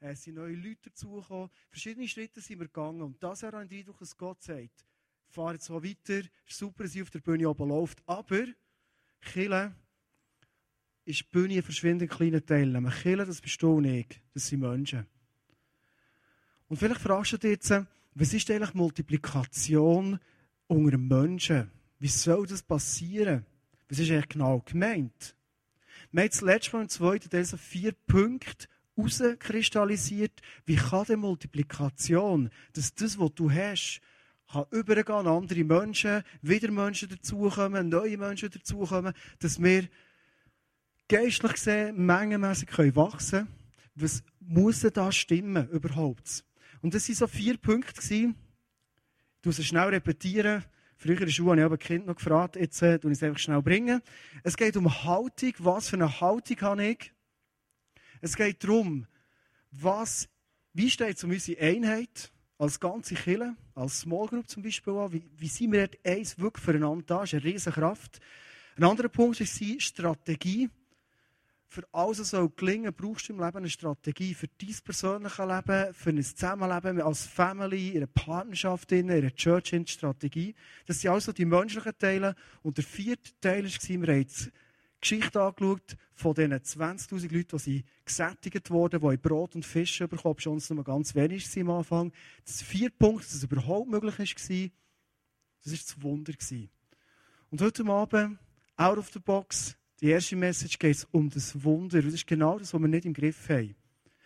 Äh, es sind neue Leute dazugekommen. Verschiedene Schritte sind wir gegangen. Und das ich den Eindruck, dass Gott sagt, fahr jetzt so weiter, ist super, dass sie auf der Bühne oben läuft. Aber, Kille ist die Bühne ein verschwindend kleiner Teil. Nämlich Kille, das bist du und ich. Das sind Menschen. Und vielleicht fragst du dich jetzt, was ist eigentlich Multiplikation unter Menschen? Wie soll das passieren? Was ist eigentlich genau gemeint? Wir haben das letzte Mal im zweiten Teil so vier Punkte herauskristallisiert. Wie kann die Multiplikation, dass das, was du hast, kann übergehen an andere Menschen, wieder Menschen dazukommen, neue Menschen dazukommen, dass wir geistlich gesehen mengenmässig wachsen können. Was muss da stimmen überhaupt? Und das waren so vier Punkte. Ich muss es schnell repetieren. Früher in der Schule habe ich aber Kind noch gefragt, jetzt äh, ich es einfach schnell bringen. Es geht um Haltung. Was für eine Haltung habe ich? Es geht darum, was, wie steht es um unsere Einheit als ganze Kirche, als Small Group zum Beispiel an? Wie, wie sind wir dort eins wirklich füreinander da? Das ist eine riesige Kraft. Ein anderer Punkt ist die Strategie für alles, was soll gelingen brauchst du im Leben eine Strategie. Für dein persönliche Leben, für ein Zusammenleben als Family, in einer Partnerschaft, in einer Church, in Strategie. Das sind also die menschlichen Teile. Und der vierte Teil war, wir haben die Geschichte angeschaut von diesen 20.000 Leuten, die gesättigt wurden, die Brot und Fisch bekommen, schon nur ganz wenig am Anfang. Das vierte Punkt, dass es überhaupt möglich war, das war das Wunder. Und heute Abend, out of the box, die erste Message geht um das Wunder. Das ist genau das, was wir nicht im Griff haben.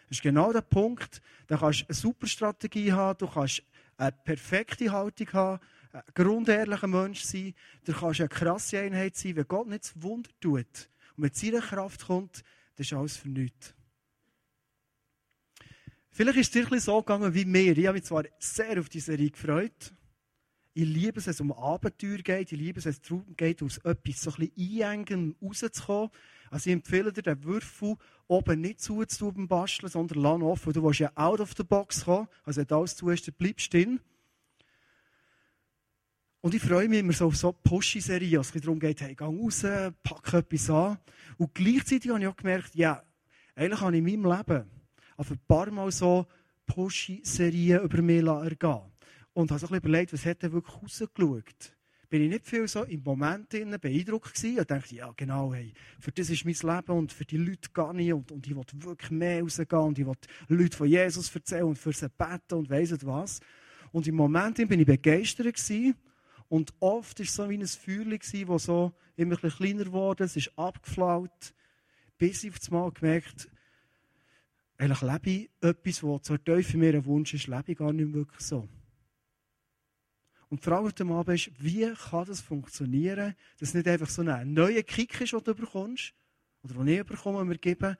Das ist genau der Punkt. Da kannst du eine super Strategie haben, du kannst eine perfekte Haltung haben, ein grundehrlicher Mensch sein, du kannst eine krasse Einheit sein, wenn Gott nicht das Wunder tut und mit seiner Kraft kommt, dann ist alles für nichts. Vielleicht ist es dir so gegangen wie mir. Ich habe mich zwar sehr auf diese Serie gefreut, ich liebe es, wenn es um Abenteuer geht. Ich liebe es, wenn es darum geht, aus etwas so ein bisschen einengen rauszukommen. Also ich empfehle dir, den Würfel oben nicht zuzutun beim Basteln, sondern lass offen. Du willst ja out of the box kommen. Also wenn du alles tust, dann bleibst du drin. Und ich freue mich immer so auf so Pushy-Serien, als es darum geht, hey, geh raus, pack etwas an. Und gleichzeitig habe ich auch gemerkt, ja, eigentlich habe ich in meinem Leben auf ein paar Mal so Pushy-Serien über mich ergehen und habe so ein überlegt, was hat er wirklich rausgeschaut. Bin ich nicht viel so im Moment beeindruckt gewesen und dachte, ja genau, hey, für das ist mein Leben und für die Leute gehe ich und, und ich will wirklich mehr rausgehen und ich will Leute von Jesus erzählen und für sie beten und weiss nicht was. Und im Moment bin ich begeistert gewesen und oft war es so wie ein Feuer, das so immer ein kleiner wurde, es ist abgeflaut, bis ich auf einmal gemerkt lebe ich etwas, was zur Teufel mir ein Wunsch ist, lebe ich gar nicht wirklich so. Und die Frage heute Abend ist, wie kann das funktionieren, dass es nicht einfach so ein neuer Kick ist, den du bekommst, oder den ich bekomme, wir geben,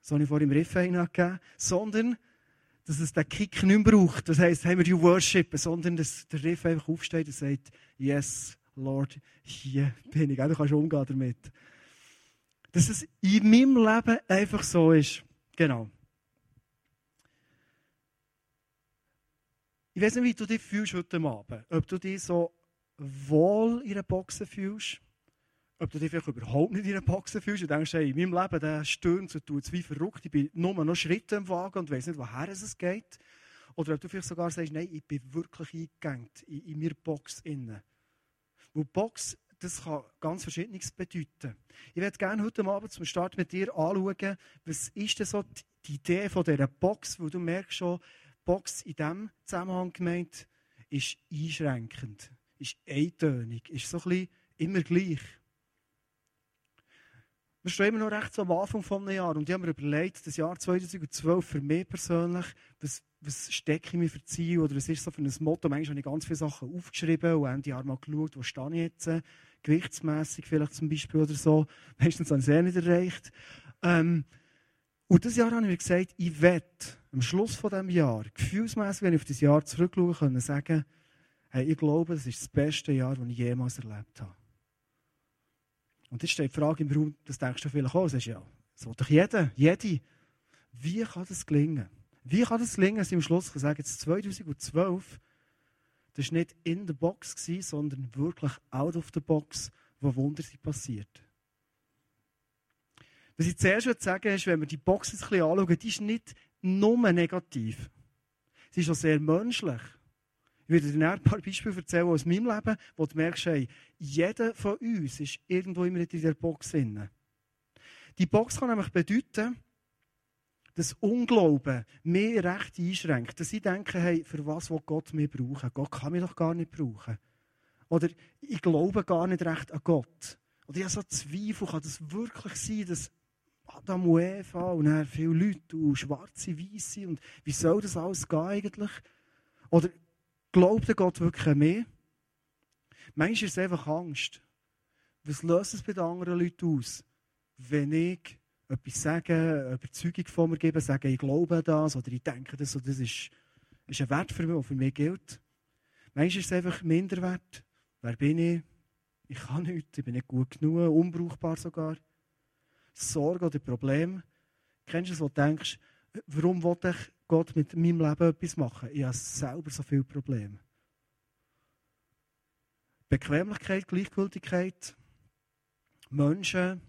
so habe ich vorhin im Riff gegeben, sondern, dass es den Kick nicht mehr braucht. Das heisst, haben wir die Worship, sondern dass der Riff einfach aufsteht und sagt, yes, Lord, hier bin ich. Du kannst umgehen damit. Dass es in meinem Leben einfach so ist. Genau. Ich weiß nicht, wie du dich fühlst heute Abend. Ob du dich so wohl in einer Box fühlst, ob du dich vielleicht überhaupt nicht in einer Box fühlst und denkst, hey, in meinem Leben der stöhnt und tut es wie verrückt, ich bin nur noch Schritte im Wagen und weiß nicht, woher es geht. Oder ob du vielleicht sogar sagst, nein, ich bin wirklich eingegangen in, in meiner Box innen. Weil Box, das kann ganz Verschiedenes bedeuten. Ich werde gerne heute Abend zum Start mit dir anschauen, was ist denn so die Idee von dieser Box, wo du merkst schon, Box in diesem Zusammenhang gemeint ist einschränkend, ist eintönig, ist so ein bisschen immer gleich. Wir stehen immer noch recht so am Anfang des Jahres und ich habe mir überlegt, das Jahr 2012 für mich persönlich, was, was stecke ich mir für Ziel oder was ist so für ein Motto? Manchmal habe ich ganz viele Sachen aufgeschrieben und Ende Jahr mal geschaut, wo stehe ich jetzt, gewichtsmässig vielleicht zum Beispiel oder so. Meistens habe ich es eh nicht erreicht. Ähm, und dieses Jahr habe ich mir gesagt, ich werde am Schluss von diesem Jahr, gefühlsmässig, wenn ich auf das Jahr zurückschaue, können sagen, hey, ich glaube, das ist das beste Jahr, das ich jemals erlebt habe. Und jetzt steht die Frage im Raum, das denkst du vielleicht auch, das ist ja, das will doch jeder, jede. Wie kann das gelingen? Wie kann das gelingen, dass ich am Schluss sagen, jetzt 2012, das war nicht in der Box, sondern wirklich out of the box, wo Wunder sind passiert. Was ich zuerst sagen ist, wenn wir die Box ein bisschen anschauen, die ist nicht nur negativ. Sie ist auch sehr menschlich. Ich werde dir ein paar Beispiele erzählen aus meinem Leben, wo du merkst, hey, jeder von uns ist irgendwo immer in dieser Box drin. Die Box kann nämlich bedeuten, dass Unglauben mehr Recht einschränkt. Dass ich denke, hey, für was will Gott mich brauchen? Gott kann mich doch gar nicht brauchen. Oder ich glaube gar nicht recht an Gott. Oder ich habe so Zweifel, kann das wirklich sein, dass Adam und Eva und dann viele Leute und schwarze, weiße und wie soll das alles gehen eigentlich? Oder glaubt Gott wirklich an mich? Manchmal ist es einfach Angst. Was löst es bei den anderen Leuten aus? Wenn ich etwas sage, eine Überzeugung von mir gebe, sage, ich glaube das oder ich denke das, oder das ist, ist ein Wert für mich, der für mich gilt. Manchmal ist es einfach Minderwert. Wer bin ich? Ich kann nichts, ich bin nicht gut genug, unbrauchbar sogar. Sorge oder Problem. Kennst du es, wo du denkst, warum will ich Gott mit meinem Leben etwas machen? Ich habe selber so viele Probleme. Bequemlichkeit, Gleichgültigkeit, Menschen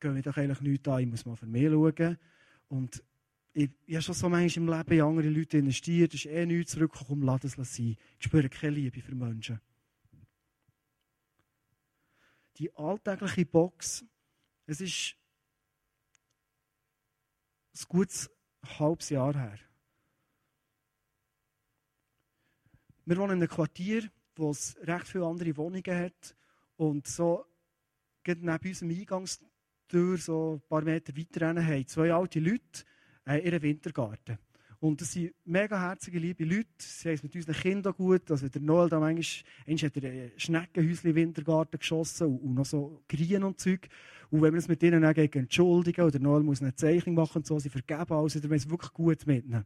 gehen mir doch eigentlich nichts an, ich muss mal für mich schauen. Und ich, ich habe schon so manchmal im Leben in andere Leute investiert, es ist eh nichts zurückgekommen, lass es sein. Ich spüre keine Liebe für Menschen. Die alltägliche Box, es ist ein gutes halbes Jahr her. Wir wohnen in einem Quartier, wo es recht viele andere Wohnungen hat. Und so, neben unserem Eingangstür, so ein paar Meter weiter haben zwei alte Leute äh, ihren Wintergarten. Und das sind mega herzige, liebe Leute. Sie haben es mit unseren Kindern gut. Also der Noel da manchmal, hat er ein Schneckenhäuschen Wintergarten geschossen und, und noch so Grien und Zeug. Und wenn wir es mit ihnen dann entschuldigen oder Noel muss eine Zeichnung machen und so, sie vergeben alles, dann wir es wirklich gut mit ihnen.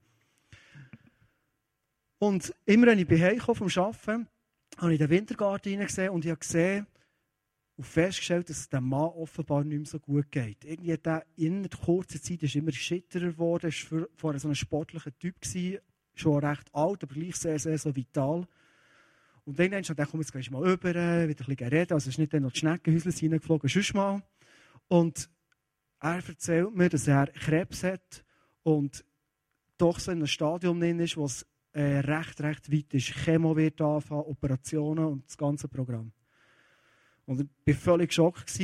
Und immer wenn ich bei Hause vom Arbeiten habe ich den Wintergarten hineingesehen und ich habe gesehen und festgestellt, dass es dem Mann offenbar nicht mehr so gut geht. Irgendwie hat er in kurzer Zeit ist immer schitterer geworden, war vorher so ein sportlicher Typ, gewesen, schon recht alt, aber gleich sehr, sehr so vital. Und dann habe ich gedacht, komm, jetzt gehst du mal rüber, wieder ein bisschen reden. Also ist nicht dann noch die Schneckenhäuser hineingeflogen, sonst mal. Und er erzählt mir, dass er Krebs hat und doch so in einem Stadium drin ist, wo es äh, recht, recht weit ist. Chemo wird anfangen, Operationen und das ganze Programm. Und ich war völlig geschockt.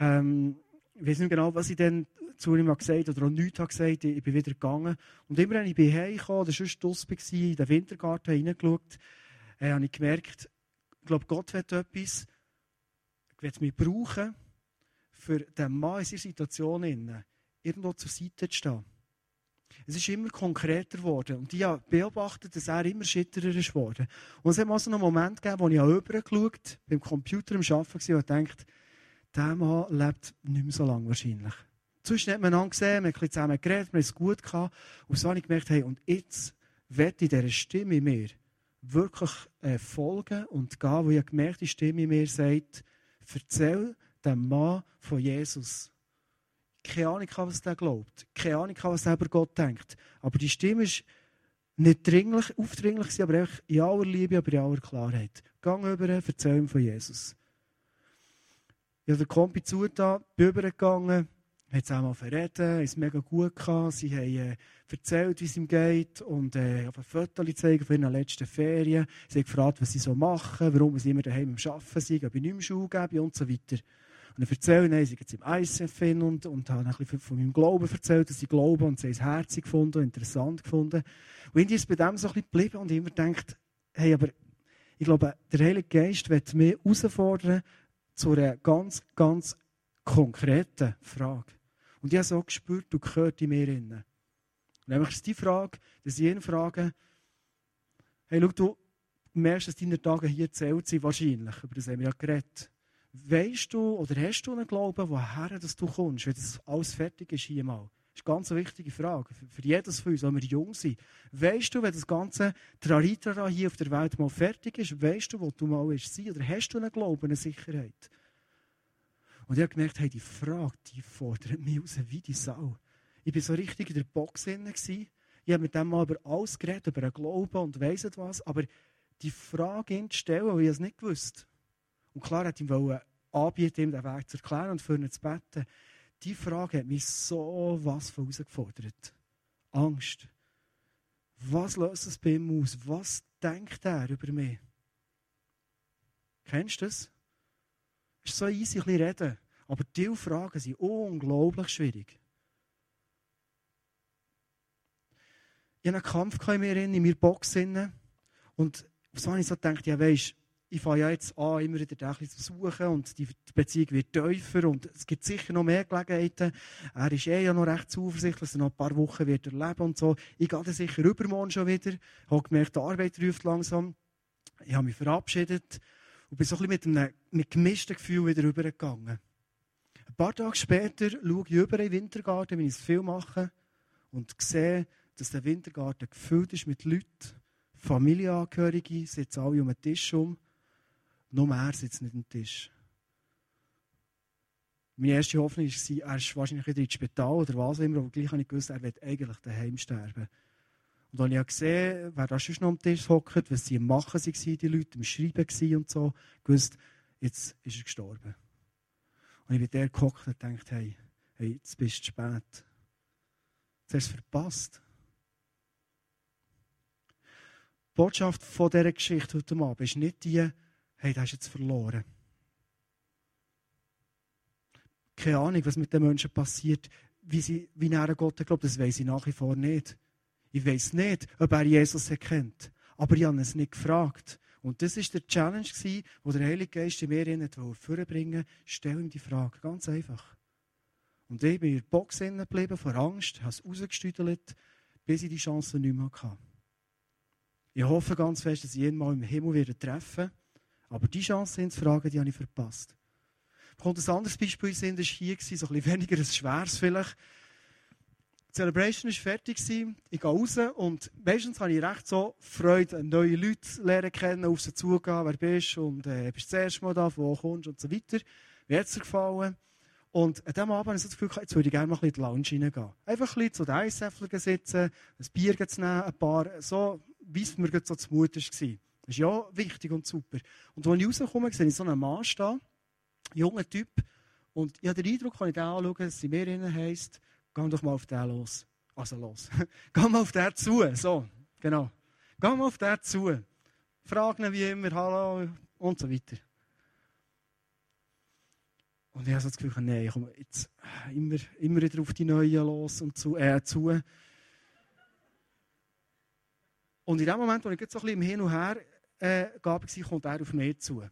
Ähm, ich weiß nicht genau, was ich dann zu ihm gesagt oder auch nichts habe gesagt. Ich, bin wieder gegangen. Und immer, wenn ich bin heimgekommen oder sonst draussen war, in den Wintergarten hineingeschaut, äh, habe ich gemerkt, ich glaube, Gott will etwas, er will mich brauchen, für den Mann in dieser Situation irgendwo zur Seite zu stehen. Es ist immer konkreter geworden. Und ich habe beobachtet, dass er immer schitterer ist geworden. Und es hat mal so einen Moment gegeben, wo ich rübergeschaut beim Computer am Arbeiten war und dachte, der Mann lebt nicht mehr so lange wahrscheinlich. Sonst hat man ihn gesehen, wir haben zusammen geredet, wir haben es gut gehabt. Und so habe ich gemerkt, hey, und jetzt werde ich dieser Stimme in mir wirklich äh, folgen und gehen, wo ich gemerkt die Stimme in mir sagt, erzähl dem Mann von Jesus keine Ahnung, was der glaubt. Keine Ahnung, was er über Gott denkt. Aber die Stimme ist nicht dringlich, aufdringlich, aber einfach in aller Liebe, aber in aller Klarheit. Gang über, erzähl ihm von Jesus. Ich habe den Kompi zugetan, bin übergegangen, hat es auch mal verreden, ist mega gut gehabt. Sie haben äh, erzählt, wie es ihm geht und äh, auf ein Foto zeigen von ihren letzten Ferien. Sie haben gefragt, was sie so machen, warum sie immer daheim am Arbeiten sind, ob ich nicht mehr Schule gebe und so weiter. Und erzählen, nein, sie jetzt im ICF und, und haben ein bisschen von meinem Glauben erzählt, dass sie glauben und sie es herzig gefunden, interessant gefunden. Und irgendwie ist bei dem so ein bisschen geblieben und immer gedacht, hey, aber ich glaube, der Heilige Geist wird mich herausfordern zu einer ganz, ganz konkreten Frage. Und ich habe so gespürt, du gehört in mir. Und nämlich ist die Frage, dass ich ihn frage, hey, schau, du merkst, dass deine Tage hier zählt sind, wahrscheinlich. Über das haben wir ja geredet. Weißt du oder hast du einen Glauben, woher dass du kommst, wenn das alles fertig ist hier mal? Das ist eine ganz wichtige Frage für jedes von uns, wenn wir jung sind. Weißt du, wenn das ganze Traritara hier auf der Welt mal fertig ist, weißt du, wo du mal bist Oder hast du einen Glauben, eine Sicherheit? Und ich habe gemerkt, hey, die Frage, die fordert mich raus wie die Sau. Ich war so richtig in der Box drin. Ich habe mit dem mal über alles geredet, über einen Glauben und weiss was. Aber die Frage zu stellen, weil ich es nicht gewusst und klar hat ihm anbieten, ihm den Weg zu erklären und für ihn zu beten. Die Frage hat mich so was von herausgefordert. Angst. Was löst es bei ihm aus? Was denkt er über mich? Kennst du das? Es ist so easy, ein bisschen reden. Aber diese Fragen sind unglaublich schwierig. Ich hatte einen Kampf in mir, in meiner Box. Und so habe ich so gedacht, ja weisst, ich fange ja jetzt an, immer wieder den zu suchen und die Beziehung wird tiefer und es gibt sicher noch mehr Gelegenheiten. Er ist eh ja noch recht zuversichtlich, dass er noch ein paar Wochen wird erleben und so. Ich gehe dann sicher übermorgen schon wieder. Ich habe gemerkt, die Arbeit ruft langsam. Ich habe mich verabschiedet und bin so ein bisschen mit einem mit gemischten Gefühl wieder rübergegangen. Ein paar Tage später schaue ich über in den Wintergarten, wenn ich es viel mache, und sehe, dass der Wintergarten gefüllt ist mit Leuten, Familienangehörige, sitzen alle um den Tisch um. Noch mehr sitzen nicht am Tisch. Meine erste Hoffnung war, er ist wahrscheinlich wieder ins Spital oder was immer, aber gleich habe ich gewusst, er wird eigentlich daheim sterben. Und als ich gesehen wer da schon noch am Tisch hockt, was sie am Machen waren, die Leute, am Schreiben und so, gewusst, jetzt ist er gestorben. Und ich bin der gehockt und gedacht, hey, hey, jetzt bist du spät. Jetzt hast du es verpasst. Die Botschaft von dieser Geschichte heute Abend ist nicht die, hey, du hast jetzt verloren. Keine Ahnung, was mit den Menschen passiert, wie sie wie näher Gott glaubt, das weiß ich nach wie vor nicht. Ich weiß nicht, ob er Jesus erkennt. Aber ich habe es nicht gefragt. Und das war der Challenge, wo der Heilige Geist in mir vorbringen wollte. Stell ihm die Frage. Ganz einfach. Und ich bin in der Box geblieben, vor Angst, habe es rausgestüdelt, bis ich die Chance nicht mehr hatte. Ich hoffe ganz fest, dass ich ihn mal im Himmel treffen werde. Aber die Chance zu fragen, die habe ich verpasst. Kommt ein anderes Beispiel in das war hier, so ein bisschen weniger ein schweres vielleicht. Die Celebration war fertig, ich gehe raus und meistens habe ich recht so Freude, neue Leute lernen kennen, auf sie zugehen, wer bist und äh, bist du das erste Mal da, wo kommst und so weiter. Wie hat es dir gefallen? Und an diesem Abend habe ich so das Gefühl, jetzt würde ich gerne mal in die Lounge reingehen. Einfach ein bisschen zu den Eisäffeln sitzen, ein Bier zu nehmen, ein paar, so wie es mir so zumute war. Das ist ja wichtig und super. Und als ich rauskomme, sehe ich so einen Mann stehen, junger Typ, und ich habe den Eindruck, wenn ich den anschaue, dass sie mir innen heisst, geh doch mal auf den los. Also los. geh mal auf den zu. So, genau. Geh mal auf den zu. Frag ihn wie immer, hallo und so weiter. Und ich habe so das Gefühl, nein, ich komme jetzt immer, immer wieder auf die Neuen los und zu. Äh, zu. Und in dem Moment, wo ich jetzt so ein bisschen im Hin und Her äh, war, kommt er auf mich zu.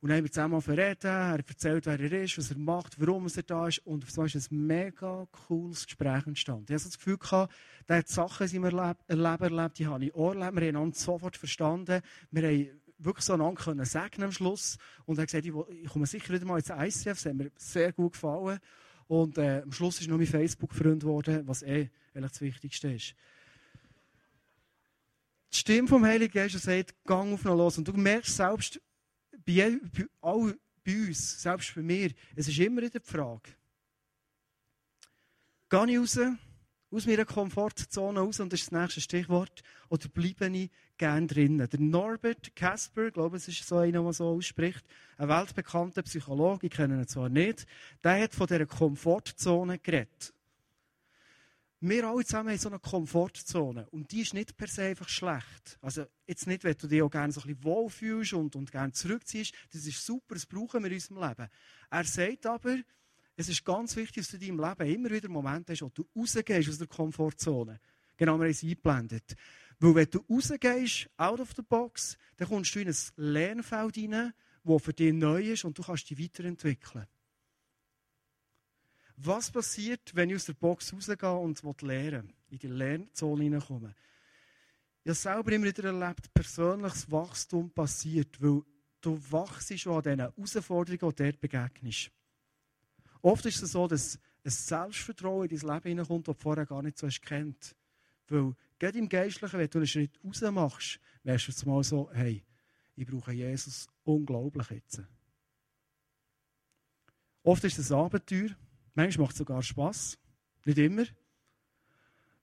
Und dann haben wir zusammen verreden, er erzählt, wer er ist, was er macht, warum er da ist. Und so ist ein mega cooles Gespräch entstanden. Ich hatte das Gefühl, gehabt, der hat Sachen in seinem Leben erlebt, die habe ich auch erlebt. Wir haben uns sofort verstanden. Wir haben wirklich so einander können sagen am Schluss. Und er hat gesagt, ich, komme sicher wieder mal ins ICF. Das hat mir sehr gut gefallen. Und äh, am Schluss ist noch mein Facebook-Freund geworden, was eh eigentlich das Wichtigste ist die Stimme vom Heiligen Geist sagt, gang auf noch los. Und du merkst selbst bei, bei, all, bei uns, selbst bei mir, es ist immer wieder die Frage, gehe ich raus, aus meiner Komfortzone raus, und das ist das nächste Stichwort, oder bleibe ich gerne drinnen? Der Norbert Casper, ich glaube, es ist so einer, der so ausspricht, ein weltbekannter Psychologe, ich kenne ihn zwar nicht, der hat von dieser Komfortzone geredet. Wir alle zusammen haben so eine Komfortzone. Und die ist nicht per se einfach schlecht. Also, jetzt nicht, wenn du dich auch gerne so ein bisschen wohlfühlst und, und gerne zurückziehst. Das ist super, das brauchen wir in unserem Leben. Er sagt aber, es ist ganz wichtig, dass du in deinem Leben immer wieder Momente hast, wo du rausgehst aus der Komfortzone. Genau, wir haben es eingeblendet. Weil wenn du rausgehst, out of the box, dann kommst du in ein Lernfeld hinein, das für dich neu ist und du kannst dich weiterentwickeln. Was passiert, wenn ich aus der Box rausgehe und lernen in die Lernzone hineinkomme? Ich habe selber immer wieder erlebt, persönliches Wachstum passiert, weil du wachst schon an diesen Herausforderungen, die dir begegnest. Oft ist es so, dass ein Selbstvertrauen in dein Leben hineinkommt, das du vorher gar nicht so hast kennt. Weil, gerade im Geistlichen, wenn du einen Schritt raus machst, wärst du jetzt mal so, hey, ich brauche Jesus unglaublich jetzt. Oft ist es ein Abenteuer, Manchmal macht es sogar Spass. Nicht immer.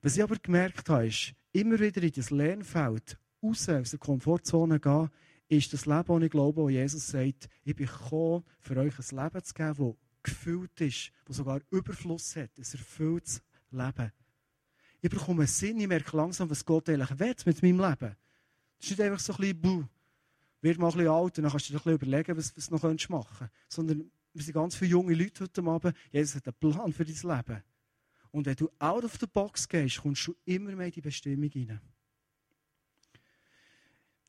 Was ich aber gemerkt habe, ist, immer wieder in das Lernfeld raus aus der Komfortzone gehen, ist das Leben, das ich glaube, wo Jesus sagt, ich bin gekommen, für euch ein Leben zu geben, das gefüllt ist, das sogar Überfluss hat, ein erfülltes Leben. ich bekomme einen Sinn, ich merke langsam, was Gott eigentlich will mit meinem Leben. Das ist nicht einfach so ein bisschen, buh, wird mal ein bisschen alt und dann kannst du dir ein bisschen überlegen, was, was du noch machen könntest. Sondern wir sind ganz viele junge Leute heute Abend. Jesus hat einen Plan für dein Leben. Und wenn du out of the box gehst, kommst du immer mehr in die Bestimmung hinein.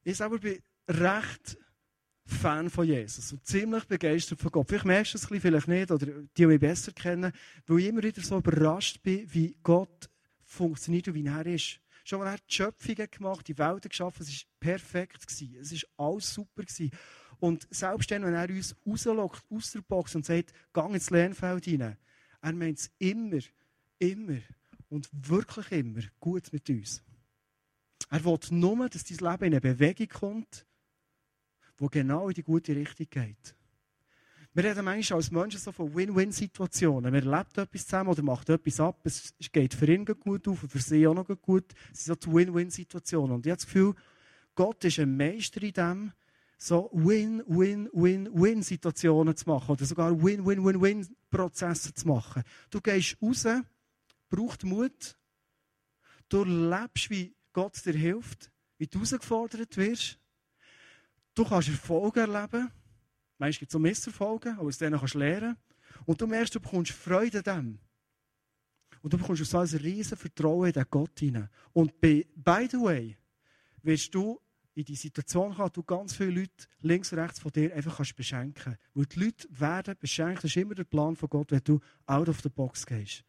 Ich selber bin recht Fan von Jesus und ziemlich begeistert von Gott. Vielleicht merkst du es vielleicht nicht oder die, die mich besser kennen, weil ich immer wieder so überrascht bin, wie Gott funktioniert und wie er ist. Schon als er die Schöpfungen gemacht, die Welt geschaffen, es war perfekt. Es war alles super. Und selbst dann, wenn er uns rauslockt, aus der Box und sagt, geh ins Lernfeld rein, er meint es immer, immer und wirklich immer gut mit uns. Er will nur, dass dein Leben in eine Bewegung kommt, die genau in die gute Richtung geht. Wir reden manchmal als Menschen so von Win-Win-Situationen. Man erlebt etwas zusammen oder macht etwas ab. Es geht für ihn gut auf und für sie auch noch gut. Es sind so Win-Win-Situationen. Und ich habe das Gefühl, Gott ist ein Meister in dem, so Win-Win-Win-Win-Situationen zu machen oder sogar Win-Win-Win-Win-Prozesse zu machen. Du gehst raus, braucht Mut. Du lebst, wie Gott dir hilft, wie du herausgefordert wirst. Du kannst Erfolge erleben. Manchmal gibt es auch Misserfolge, aber aus denen kannst du lernen. Und du merkst, du bekommst Freude an dem. Und du bekommst so ein riesen Vertrauen in den Gott hinein. Und by, by the way, wirst du in die Situation kommen, du ganz viele Leute links und rechts von dir einfach kannst beschenken. Weil die Leute werden beschenkt. Das ist immer der Plan von Gott, wenn du out of the box gehst.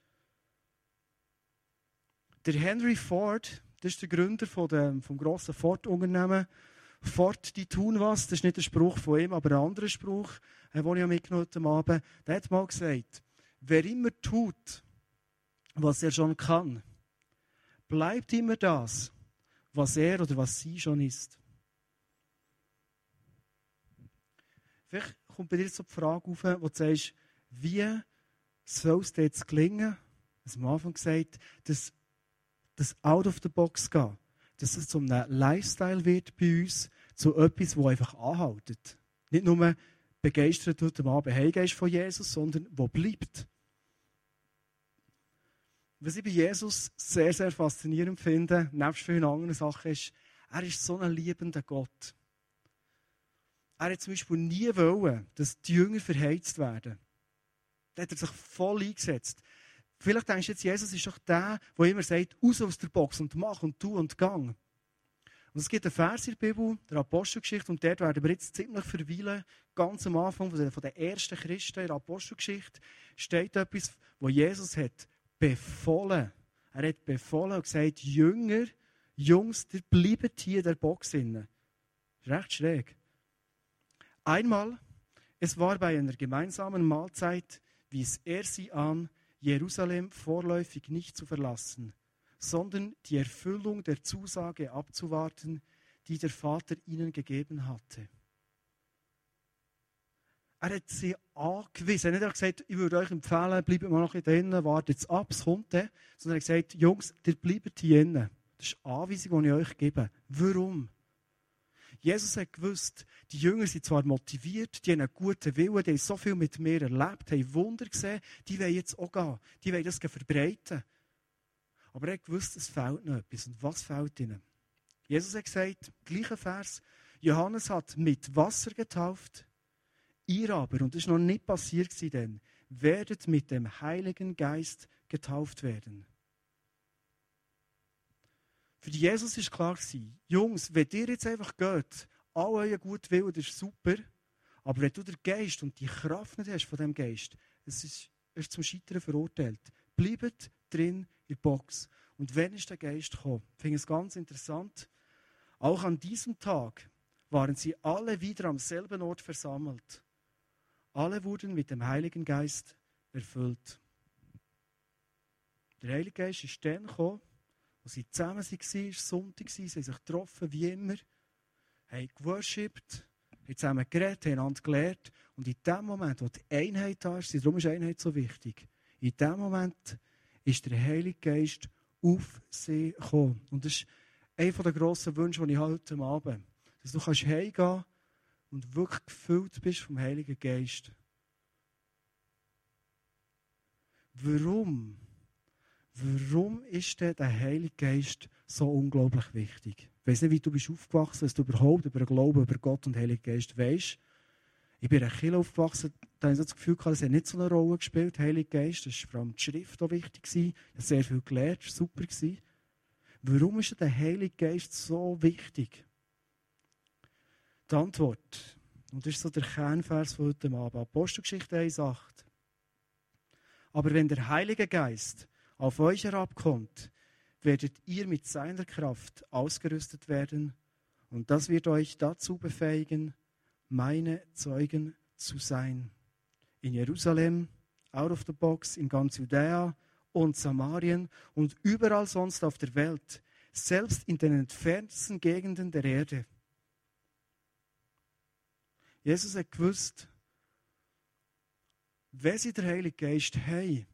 Der Henry Ford, das ist der Gründer von dem, vom grossen Ford-Unternehmen. Ford, die tun was. Das ist nicht ein Spruch von ihm, aber ein anderer Spruch, äh, den ich mitgenommen habe. Der hat mal gesagt, wer immer tut, was er schon kann, bleibt immer das, was er oder was sie schon ist. Vielleicht kommt bei dir so die Frage auf, wo du sagst, wie soll es dir jetzt gelingen, das am Anfang gesagt, dass das out of the box gehen, dass es zu einem Lifestyle wird bei uns, zu etwas, wo einfach anhaltet. Nicht nur begeistert heute Abend heimgehst von Jesus, sondern wo bleibt. Was ich bei Jesus sehr, sehr faszinierend finde, nebst vielen anderen Sachen, ist, er ist so ein liebender Gott. Er hat zum Beispiel nie wollen, dass die Jünger verheizt werden. Da hat er sich voll eingesetzt. Vielleicht denkst du jetzt, Jesus ist doch der, der immer sagt, raus aus der Box und mach und tu und gang. Und es gibt einen Vers in der Bibel, der Apostelgeschichte, und dort werden wir jetzt ziemlich verweilen. Ganz am Anfang von den ersten Christen in der Apostelgeschichte steht etwas, wo Jesus hat befohlen. Er hat befohlen und gesagt, Jünger, Jungs, ihr bleibt hier in der Box inne. Recht schräg. Einmal, es war bei einer gemeinsamen Mahlzeit, wies er sie an, Jerusalem vorläufig nicht zu verlassen, sondern die Erfüllung der Zusage abzuwarten, die der Vater ihnen gegeben hatte. Er hat sie angewiesen. Er hat nicht gesagt, ich würde euch empfehlen, bleibt mal noch drinnen, wartet ab, es kommt dann. Sondern er hat gesagt, Jungs, ihr bleibt hier drinnen. Das ist eine Anweisung, die ich euch gebe. Warum? Jesus hat gewusst, die Jünger sind zwar motiviert, die haben einen guten Willen, die haben so viel mit mir erlebt, haben Wunder gesehen, die wollen jetzt auch gehen, die wollen das verbreiten. Aber er hat gewusst, es fehlt noch etwas. Und was fehlt ihnen? Jesus hat gesagt, gleicher Vers, Johannes hat mit Wasser getauft, ihr aber, und das ist noch nicht passiert denn, werdet mit dem Heiligen Geist getauft werden. Für Jesus ist klar gewesen, Jungs, wenn ihr jetzt einfach geht, all euer gut Willen, das ist super, aber wenn du den Geist und die Kraft nicht hast von dem Geist, es ist, ist zum Scheitern verurteilt. Bleibt drin in der Box. Und wenn ist der Geist gekommen? Ich finde es ganz interessant. Auch an diesem Tag waren sie alle wieder am selben Ort versammelt. Alle wurden mit dem Heiligen Geist erfüllt. Der Heilige Geist ist dann gekommen, als sie zusammen waren, Sonntag, sie haben sich getroffen, wie immer, haben geworshipped, haben zusammen geredet, haben einander gelehrt. Und in dem Moment, wo die Einheit da ist, darum ist Einheit so wichtig, in dem Moment ist der Heilige Geist auf sie gekommen. Und das ist einer der grossen Wünsche, die ich heute Abend habe. Dass du kannst heimgehen und wirklich gefüllt bist vom Heiligen Geist. Warum? warum ist denn der Heilige Geist so unglaublich wichtig? Ich weiß nicht, wie du bist aufgewachsen, dass du überhaupt über den Glauben, über Gott und den Heiligen Geist weißt. Ich bin in Kirche aufgewachsen, da habe ich das Gefühl gehabt, es hat nicht so eine Rolle gespielt, Heilige Geist. Das war vor allem die Schrift auch wichtig. Ich habe sehr viel gelernt, super. Warum ist der Heilige Geist so wichtig? Die Antwort, und das ist so der Kernvers von heute Abend, Apostelgeschichte 1,8. Aber wenn der Heilige Geist auf euch herabkommt, werdet ihr mit seiner Kraft ausgerüstet werden und das wird euch dazu befähigen, meine Zeugen zu sein. In Jerusalem, out of the box, in ganz Judäa und Samarien und überall sonst auf der Welt, selbst in den entferntesten Gegenden der Erde. Jesus hat gewusst, wenn sie den Heiligen Geist haben,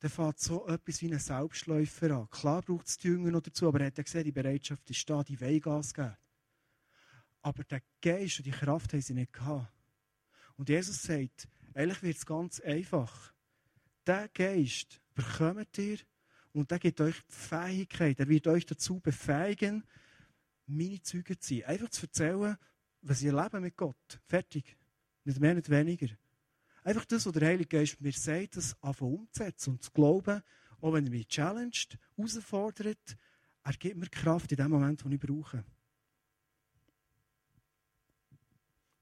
dann fängt so etwas wie ein Selbstläufer an. Klar braucht es die Jünger noch dazu, aber er hat ja gesehen, die Bereitschaft ist da, die wollen Gas geben. Aber der Geist und die Kraft haben sie nicht gehabt. Und Jesus sagt, eigentlich wird es ganz einfach. Der Geist bekommt ihr und der gibt euch die Fähigkeit, er wird euch dazu befähigen, meine Zeugen zu sein. Einfach zu erzählen, was ihr leben mit Gott. Fertig. Nicht mehr, nicht weniger. Einfach das, was der Heilige Geist mir sagt, das anfangen umzusetzen und zu glauben, auch wenn er mich challenged, herausfordert, er gibt mir Kraft in dem Moment, den ich brauche.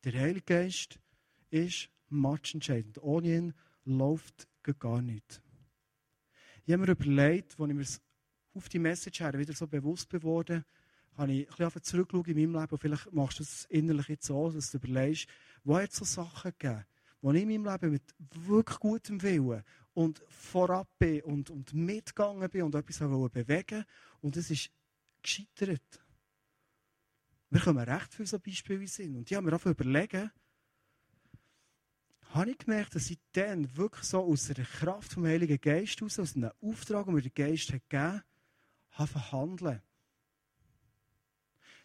Der Heilige Geist ist matchentscheidend. Ohne ihn läuft gar nicht. Ich habe mir überlegt, als ich mir auf die Message her wieder so bewusst geworden habe ich ein bisschen zurückschauen in meinem Leben und vielleicht machst du es innerlich jetzt so, dass du überlegst, wo hat es so Sachen gegeben, wo ich in meinem Leben mit wirklich gutem Willen und vorab bin und, und mitgegangen bin und etwas bewegen und es ist gescheitert. Wir kommen recht viele so Beispiele sind. Und ich habe mir einfach überlegen, habe ich gemerkt, dass ich dann wirklich so aus der Kraft vom Heiligen Geist aus, aus einem Auftrag, den mir der Geist hat gegeben hat, verhandeln.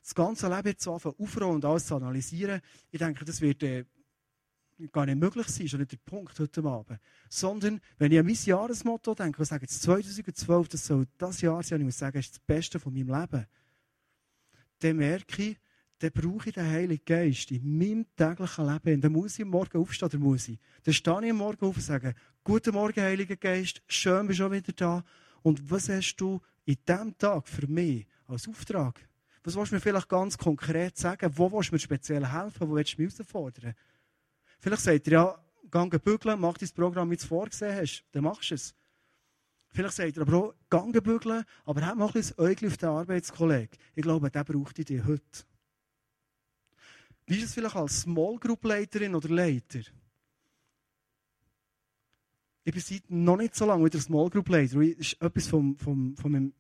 Das ganze Leben jetzt aufräumen und alles zu analysieren, ich denke, das wird äh, gar nicht möglich sein, ist nicht der Punkt heute Abend. Sondern, wenn ich an mein Jahresmotto denke und sage, jetzt 2012, das soll das Jahr sein, ich muss sagen, ist das Beste von meinem Leben, dann merke ich, dann brauche ich den Heiligen Geist in meinem täglichen Leben. Dann muss ich Morgen aufstehen, oder muss ich. Dann stehe ich am Morgen auf und sage, Guten Morgen, Heiliger Geist, schön bist du schon wieder da. Und was hast du in diesem Tag für mich als Auftrag? Was willst du mir vielleicht ganz konkret sagen? Wo willst du mir speziell helfen? Wo willst du mich herausfordern? Vielleicht sagt er ja, geh bügeln, mach dein Programm, wie du es vorgesehen hast. Dann machst du es. Vielleicht sagt er aber auch, geh bügeln, aber hab mal ein bisschen Äugel auf den Arbeitskollegen. Ich glaube, der braucht dich heute. Wie ist es vielleicht als Small Group Leiterin oder Leiter? Ich bin seit noch nicht so lange wieder Small Group Leiter. Das ist etwas vom, vom, vom meinem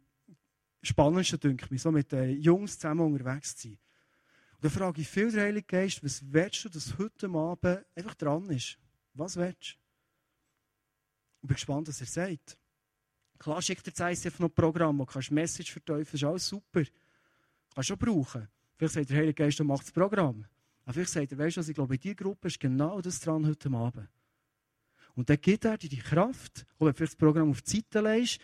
Spannendsten, denke ich, so mit den Jungs zusammen unterwegs zu sein. Und dann frage ich viel den Heiligen Geist, was willst du, dass heute Abend einfach dran ist? Was willst du? Ich bin gespannt, was er sagt. Klar schickt er das ICF noch Programm, wo kannst Message verteufeln, ist alles super. Kannst du auch brauchen. Vielleicht sagt der Heilige Geist, du machst das Programm. Aber vielleicht sagt er, weißt du was, ich glaube, in dieser Gruppe ist genau das dran heute Abend. Und dann gibt er dir die Kraft, und wenn du das Programm auf die Seite legst,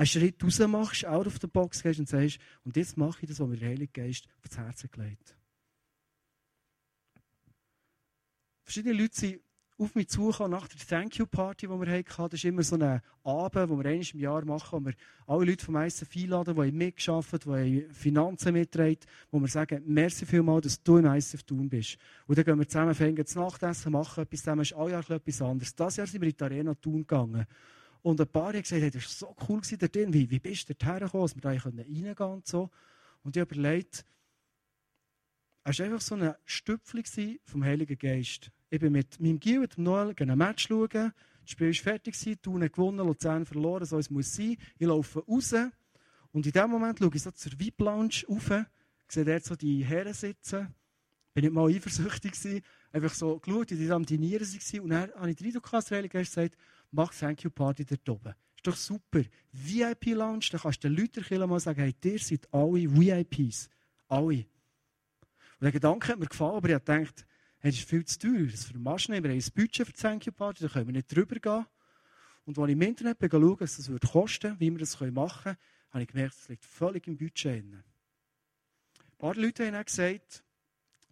einen Schritt raus machst, out of the box gehst und sagst, und jetzt mache ich das, was mir der Heilige Geist aufs Herz gelegt Verschiedene Leute sind auf mich zugekommen nach der Thank You Party, die wir hatten. Das ist immer so ein Abend, den wir einmal im Jahr machen, wo wir alle Leute vom ICF einladen, die mitgearbeitet haben, die Finanzen mittragen, wo wir sagen, merci vielmals, dass du im ICF tun bist. Und dann gehen wir zusammen, fangen zu Nachtessen, machen etwas zusammen, ist alle Jahr etwas anderes. Das Jahr sind wir in die Arena tun gegangen. Und ein paar haben gesagt, hey, das war so cool dort drin. Wie, wie bist du dort hergekommen, dass wir da reingehen können und so. Und ich habe überlegt, es war einfach so ein Stüpfchen vom Heiligen Geist. Ich bin mit meinem Gil, mit dem Noel, ein Match schauen. Das Spiel war fertig, Thun hat gewonnen, Luzern verloren, so es muss sein. Ich laufe raus und in dem Moment schaue ich so zur VIP-Lounge rauf, sehe dort so die Herren sitzen. Bin nicht mal eifersüchtig gewesen. Einfach so geschaut, wie die am Dinieren waren. Und dann habe ich den Eindruck, dass der Heilige Geist mach Thank You Party dort oben. Ist doch super. VIP-Lounge, da kannst du den Leuten mal sagen, hey, ihr seid alle VIPs. Alle. Und der Gedanke hat mir gefallen, aber ich habe gedacht, hey, das ist viel zu teuer. Das vermachst nicht. Wir haben ein Budget für die Thank You Party, da können wir nicht drüber gehen. Und als ich im Internet schaue, was das würde kosten, wie wir das machen können, habe ich gemerkt, es liegt völlig im Budget. Ein paar Leute haben gesagt,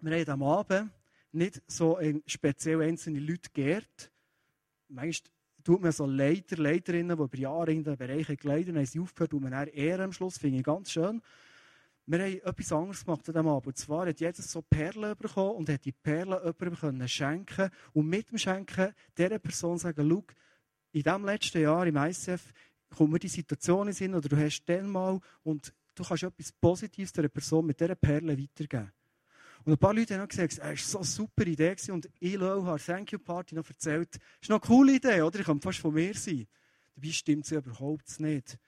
wir haben am Abend nicht so speziell einzelne Leute geehrt. Manchmal tut man so Leiter, Leiterinnen, die über Jahre in den Bereichen geleitet haben, sie aufgehört, tut man dann eher am Schluss, finde ich ganz schön. Wir haben etwas anderes gemacht an diesem Abend. Und zwar hat jedes so Perlen bekommen und hat die Perlen jemandem schenken Und mit dem Schenken dieser Person sagen, schau, in diesem letzten Jahr im ICF kommen wir die Situationen sind oder du hast den mal und du kannst etwas Positives dieser Person mit dieser Perle weitergeben. Und ein paar Leute haben gesagt, es war so eine super Idee und ich habe Thank You Party noch erzählt, es ist eine coole Idee, oder? Ich kann fast von mir sein. Dabei stimmt sie überhaupt nicht.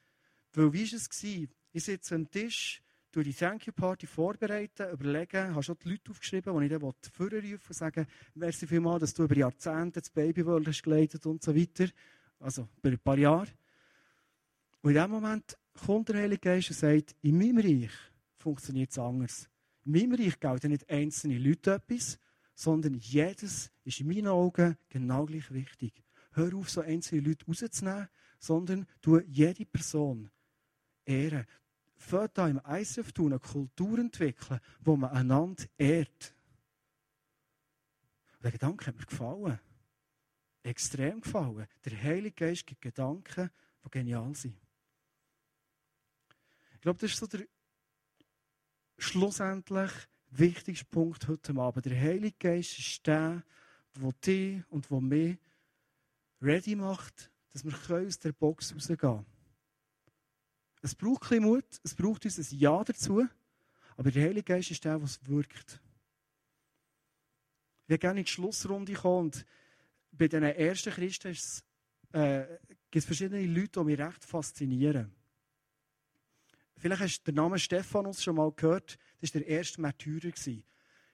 Weil, wie war es? Ich sitze am Tisch, durch die Thank You Party vorbereiten, überlegen, habe schon die Leute aufgeschrieben, die ich dann vorrufen und sagen, merci vielmals, dass du über Jahrzehnte das Babyworld hast geleitet und so weiter. Also, über ein paar Jahre. Und in dem Moment kommt der Heilige Geist und sagt, in meinem Reich funktioniert es anders. In meinem Reich gelten nicht einzelne Leute etwas, sondern jedes ist in meinen Augen genau gleich wichtig. Hör auf, so einzelne Leute rauszunehmen, sondern du jede Person ehren. Fängt da im ICF tun, eine Kultur entwickeln, wo man einander ehrt. Und der Gedanke hat mir gefallen. Extrem gefallen. Der Heilige Geist gibt Gedanken, die genial sind. Ich glaube, das ist so der schlussendlich wichtigste Punkt heute Abend. Der Heilige Geist ist der, der dich und der mich ready macht, dass wir aus der Box rausgehen können. Es braucht ein Mut, es braucht uns ein Ja dazu, aber der Heilige Geist ist der, der es wirkt. Ich gerne in die Schlussrunde kommen und bei den ersten Christen äh, gibt es verschiedene Leute, die mich recht faszinieren. Vielleicht hast du den Namen Stephanus schon mal gehört. Das war der erste Märtyrer.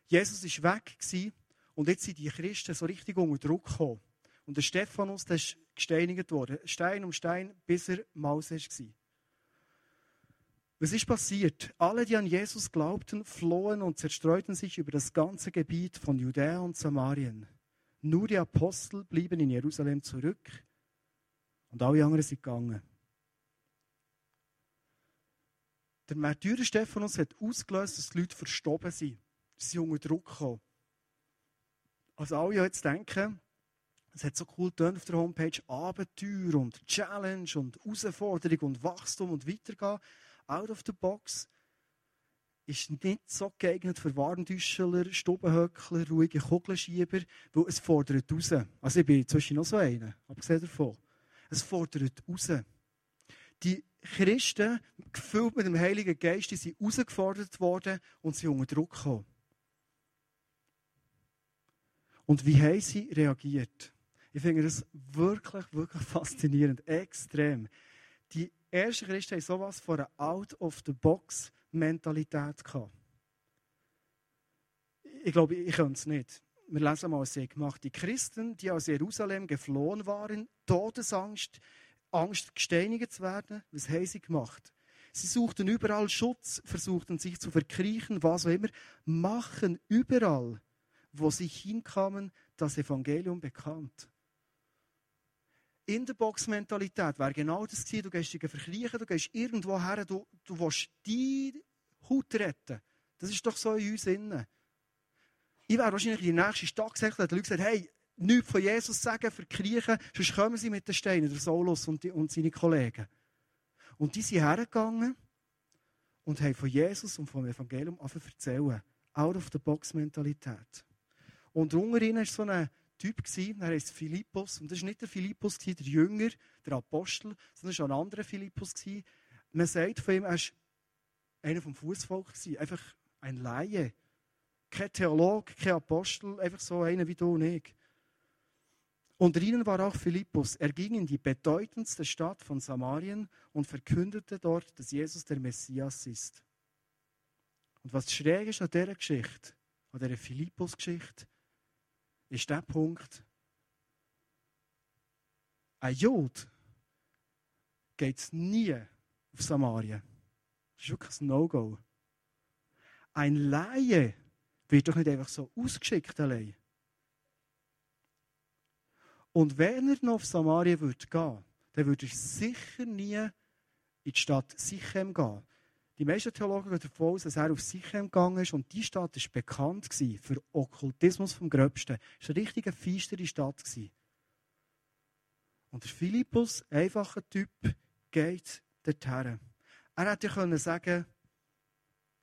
Jesus war weg und jetzt sind die Christen so richtig unter Druck gekommen. Und der Stephanus der ist gesteinigt worden. Stein um Stein, bis er Maus war. Was ist passiert? Alle, die an Jesus glaubten, flohen und zerstreuten sich über das ganze Gebiet von Judäa und Samarien. Nur die Apostel blieben in Jerusalem zurück und alle anderen sind gegangen. Der Märtyrer Stephanus hat ausgelöst, dass die Leute verstorben sind. Sie sind unter Druck gekommen. Also alle jetzt denken, es hat so cool auf der Homepage, Abenteuer und Challenge und Herausforderung und Wachstum und weitergehen. Out of the box ist nicht so geeignet für Warndüscheler, Stubenhöckler, ruhige Kugelschieber, weil es fordert raus. Also ich bin zwischen noch so einer, abgesehen davon. Es fordert raus. Die Christen, gefüllt mit dem Heiligen Geist, die sind herausgefordert worden und sind unter Druck gekommen. Und wie haben sie reagiert? Ich finde das wirklich, wirklich faszinierend, extrem. Die ersten Christen haben sowas von einer Out-of-the-Box-Mentalität. Ich glaube, ich könnte es nicht. Wir lesen mal, was sie gemacht Die Christen, die aus Jerusalem geflohen waren, Todesangst, Angst, gesteinigt zu werden, was haben sie gemacht? Sie suchten überall Schutz, versuchten sich zu verkriechen, was auch immer, machen überall, wo sie hinkamen, das Evangelium bekannt. In der Box-Mentalität wäre genau das gewesen, du gehst dich verkriechen, du gehst irgendwo her, du, du willst die Haut retten. Das ist doch so in uns innen. Ich wäre wahrscheinlich in die nächste Stadt gesagt, hat die Leute gesagt, hey, nichts von Jesus sagen, verkriechen, sonst kommen sie mit den Steinen, der Solus und, die, und seine Kollegen. Und die sind hergegangen und haben von Jesus und vom Evangelium angefangen erzählen. Out-of-the-Box-Mentalität. Und unter ihnen war so ein Typ, er heißt Philippus. Und das war nicht der Philippus, der Jünger, der Apostel, sondern war ein anderer Philippus. Man sagt von ihm, er war einer vom Fußvolk, einfach ein Laie. Kein Theologe, kein Apostel, einfach so einer wie du und ich. Unter ihnen war auch Philippus. Er ging in die bedeutendste Stadt von Samarien und verkündete dort, dass Jesus der Messias ist. Und was schräg ist an dieser Geschichte, an dieser Philippus-Geschichte, ist der Punkt, ein Jod geht nie auf Samarien. Das ist wirklich ein No-Go. Ein Laie wird doch nicht einfach so ausgeschickt allein. Und wenn er noch auf Samaria würde gehen, dann würde er sicher nie in die Stadt Sichem gehen. Die meisten Theologen gehen davon aus, dass er auf Sichem gegangen ist und die Stadt war bekannt für Okkultismus vom Gröbsten. Es war eine richtige feistere Stadt. Und der Philippus, einfacher Typ, geht dorthin. Er hätte können sagen,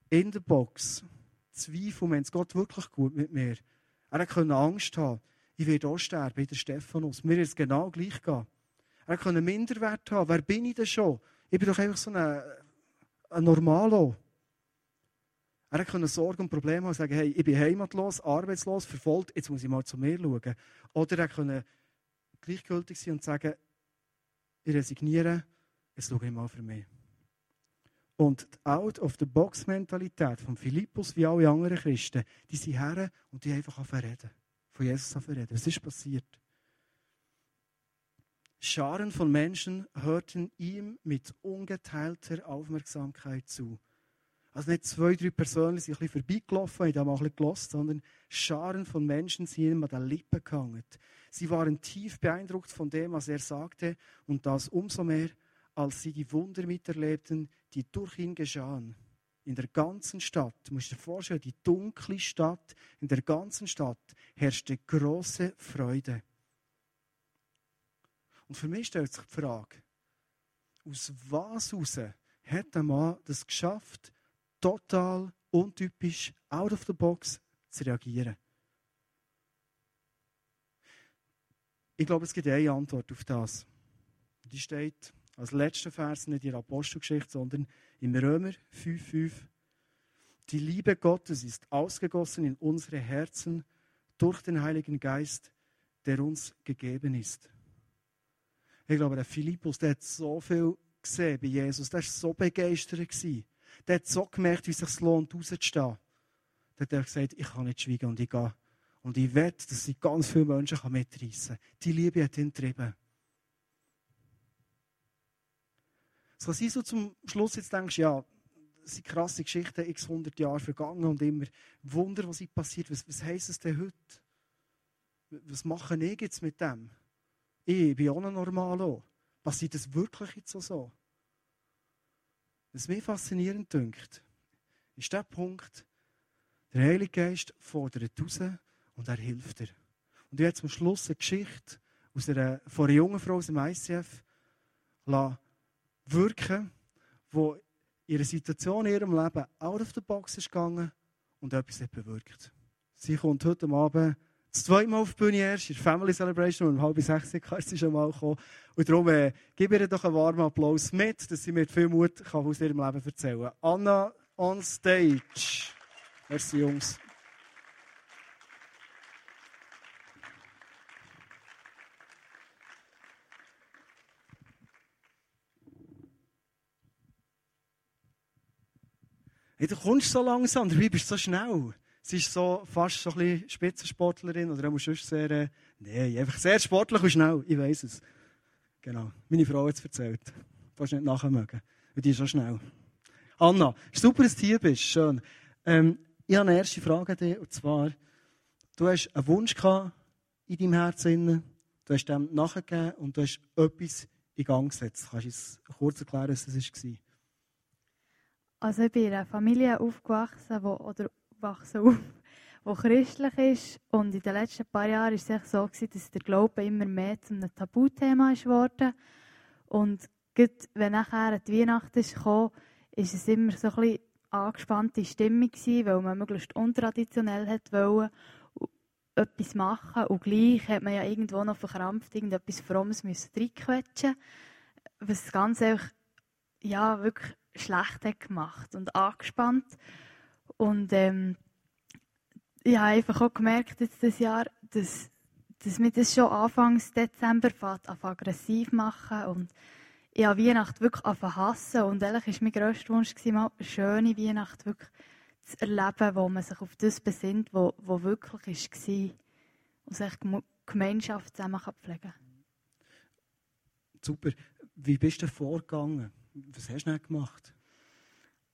in der Box, Zweifel, wenn es Gott wirklich gut mit mir. Er hätte Angst haben, ich werde auch sterben, wie der Stephanus. Mir wird es genau gleich gehen. Er hätte Minderwert haben. Wer bin ich denn schon? Ich bin doch einfach so ein, ein Normalo. Er hätte Sorgen und Probleme haben und sagen, hey, ich bin heimatlos, arbeitslos, verfolgt, jetzt muss ich mal zu mir schauen. Oder er hätte gleichgültig sein und sagen, ich resigniere, jetzt schaue ich mal für mich. Und die Out-of-the-Box-Mentalität von Philippus wie alle anderen Christen, die sind her und die einfach reden. Von Jesus reden. Was ist passiert? Scharen von Menschen hörten ihm mit ungeteilter Aufmerksamkeit zu. Also nicht zwei, drei Personen sind ein bisschen vorbeigelaufen, haben mal ein bisschen sondern Scharen von Menschen sind ihm an den Lippen gehangen. Sie waren tief beeindruckt von dem, was er sagte und das umso mehr, als sie die Wunder miterlebten, die durch ihn geschahen. In der ganzen Stadt, du musst dir vorstellen, die dunkle Stadt, in der ganzen Stadt herrschte große Freude. Und für mich stellt sich die Frage, aus was heraus hat der Mann das geschafft, total untypisch, out of the box zu reagieren? Ich glaube, es gibt eine Antwort auf das. Die steht als letzter Vers nicht in der Apostelgeschichte, sondern im Römer 5,5. Die Liebe Gottes ist ausgegossen in unsere Herzen durch den Heiligen Geist, der uns gegeben ist. Ich glaube, der Philippus, der hat so viel gesehen bei Jesus, der war so begeistert. Gewesen. Der hat so gemerkt, wie es sich lohnt, rauszustehen. Der hat gesagt, ich kann nicht schweigen und ich gehe. Und ich wette, dass sie ganz viele Menschen mitreißen kann. Die Liebe hat ihn getrieben. Es kann sein, so zum Schluss jetzt denkst, ja, das sind krasse Geschichten, x hundert Jahre vergangen und immer Wunder, was passiert. Was, was heisst es denn heute? Was mache ich jetzt mit dem? Ich bin auch noch normal. Passiert das wirklich jetzt so? Was mich faszinierend dünkt, ist der Punkt, der Heilige Geist fordert raus und er hilft dir. Und ich werde zum Schluss eine Geschichte aus einer, von einer jungen Frau aus dem ICF wirken, in einer Situation in ihrem Leben out of the box ist gegangen und etwas hat bewirkt. Sie kommt heute Abend das zweite Mal auf die Bühne erst, in der Family Celebration, um halb sechs kann sie schon mal kommen. Und darum äh, gebe ihr doch einen warmen Applaus mit, dass sie mit viel Mut kann aus ihrem Leben erzählen kann. Anna on stage. Merci, Jungs. Hey, du kommst so langsam, dabei bist du so schnell. Sie ist so fast so ein bisschen Spitzensportlerin oder auch sonst sehr, äh, nein, einfach sehr sportlich und schnell. Ich weiß es. Genau. Meine Frau hat es erzählt. Du nicht nachher mögen. Und die ist schon schnell. Anna, super, dass du hier bist. Schön. Ähm, ich habe eine erste Frage an dich, und zwar, du hast einen Wunsch gehabt in deinem Herzen, du hast dem nachgegeben und du hast etwas in Gang gesetzt. Kannst du uns kurz erklären, was das war? Also ich bin in einer Familie aufgewachsen, wo, oder wachsen auf, wo christlich ist. Und in den letzten paar Jahren war es so, gewesen, dass der Glaube immer mehr zu einem Tabuthema ist geworden. Und wenn nachher die Weihnachten kam, ist es immer so ein angespannte Stimmung gewesen, weil man möglichst untraditionell hat etwas machen und gleich hat man ja irgendwo noch verkrampft irgendetwas Frommes müssen reinquetschen, was das Ganze ja wirklich schlecht hat gemacht und angespannt. Und ähm, ich habe einfach auch gemerkt, jetzt dieses Jahr, dass, dass mir das schon Anfang Dezember fährt, aggressiv machen und ich habe Weihnachten wirklich hassen und ehrlich war mein grösster Wunsch, mal eine schöne Weihnacht wirklich zu erleben, wo man sich auf das besinnt, wo, wo wirklich war und sich Gemeinschaft zusammen pflegen kann. Super. Wie bist du vorgegangen? Was hast du denn gemacht?